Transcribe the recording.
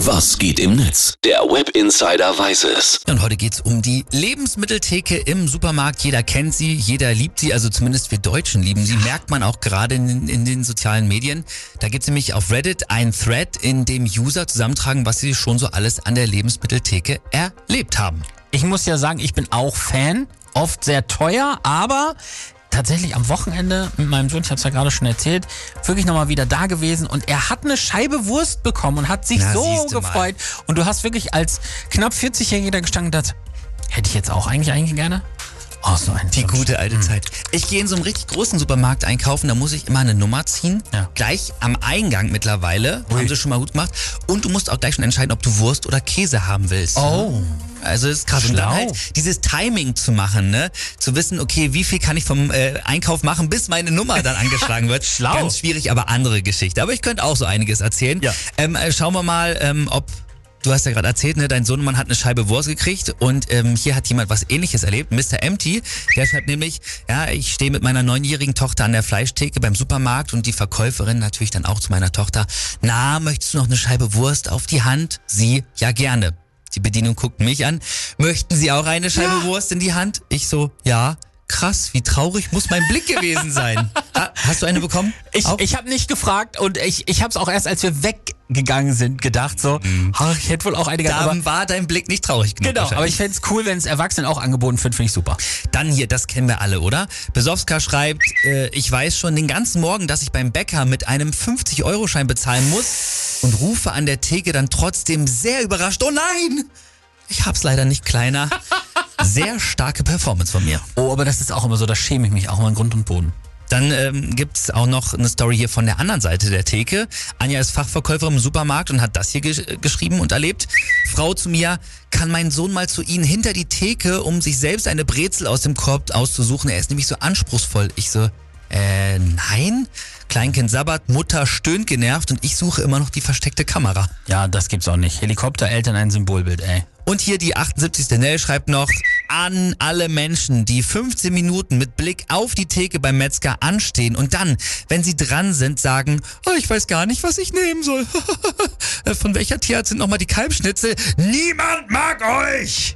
Was geht im Netz? Der Web Insider weiß es. Und heute geht's um die Lebensmitteltheke im Supermarkt. Jeder kennt sie, jeder liebt sie, also zumindest wir Deutschen lieben sie. Merkt man auch gerade in, in, den sozialen Medien. Da gibt's nämlich auf Reddit ein Thread, in dem User zusammentragen, was sie schon so alles an der Lebensmitteltheke erlebt haben. Ich muss ja sagen, ich bin auch Fan. Oft sehr teuer, aber tatsächlich am Wochenende mit meinem Sohn, ich habe es ja gerade schon erzählt, wirklich nochmal wieder da gewesen und er hat eine Scheibe Wurst bekommen und hat sich Na, so siehste mal. gefreut. Und du hast wirklich als knapp 40-Jähriger da gestanden und gedacht, hätte ich jetzt auch eigentlich eigentlich gerne? Oh, so ein Die Wunsch. gute alte Zeit. Ich gehe in so einem richtig großen Supermarkt einkaufen, da muss ich immer eine Nummer ziehen. Ja. Gleich am Eingang mittlerweile. Haben sie schon mal gut gemacht. Und du musst auch gleich schon entscheiden, ob du Wurst oder Käse haben willst. Oh. Also das ist krass. Und dann Schlau. halt dieses Timing zu machen, ne? Zu wissen, okay, wie viel kann ich vom äh, Einkauf machen, bis meine Nummer dann angeschlagen wird. Schlau. Ganz schwierig, aber andere Geschichte. Aber ich könnte auch so einiges erzählen. Ja. Ähm, äh, schauen wir mal, ähm, ob Du hast ja gerade erzählt, ne, dein Sohnemann hat eine Scheibe Wurst gekriegt und ähm, hier hat jemand was ähnliches erlebt. Mr. Empty, der schreibt nämlich, ja, ich stehe mit meiner neunjährigen Tochter an der Fleischtheke beim Supermarkt und die Verkäuferin natürlich dann auch zu meiner Tochter, na, möchtest du noch eine Scheibe Wurst auf die Hand? Sie, ja gerne. Die Bedienung guckt mich an. Möchten Sie auch eine Scheibe Wurst in die Hand? Ich so, ja. Krass, wie traurig muss mein Blick gewesen sein. Ha, hast du eine bekommen? Ich, Auch? ich habe nicht gefragt und ich, ich habe es auch erst, als wir weggegangen sind, gedacht so, ach, ich hätte wohl auch eine gehabt, Dann war dein Blick nicht traurig genug. Genau, aber ich fänd's cool, wenn es Erwachsenen auch angeboten wird, finde ich super. Dann hier, das kennen wir alle, oder? Besowska schreibt, äh, ich weiß schon den ganzen Morgen, dass ich beim Bäcker mit einem 50-Euro-Schein bezahlen muss und rufe an der Theke dann trotzdem sehr überrascht, oh nein! Ich hab's leider nicht kleiner. Sehr starke Performance von mir. Oh, aber das ist auch immer so, da schäme ich mich auch immer in Grund und Boden. Dann ähm, gibt's auch noch eine Story hier von der anderen Seite der Theke. Anja ist Fachverkäuferin im Supermarkt und hat das hier gesch geschrieben und erlebt. Frau zu mir, kann mein Sohn mal zu Ihnen hinter die Theke, um sich selbst eine Brezel aus dem Korb auszusuchen? Er ist nämlich so anspruchsvoll. Ich so, äh, nein? Kleinkind sabbert, Mutter stöhnt genervt und ich suche immer noch die versteckte Kamera. Ja, das gibt's auch nicht. Helikoptereltern ein Symbolbild, ey. Und hier die 78. Nell schreibt noch, an alle Menschen, die 15 Minuten mit Blick auf die Theke beim Metzger anstehen und dann, wenn sie dran sind, sagen, oh, ich weiß gar nicht, was ich nehmen soll. Von welcher Tierart sind nochmal die Kalbschnitzel? Niemand mag euch!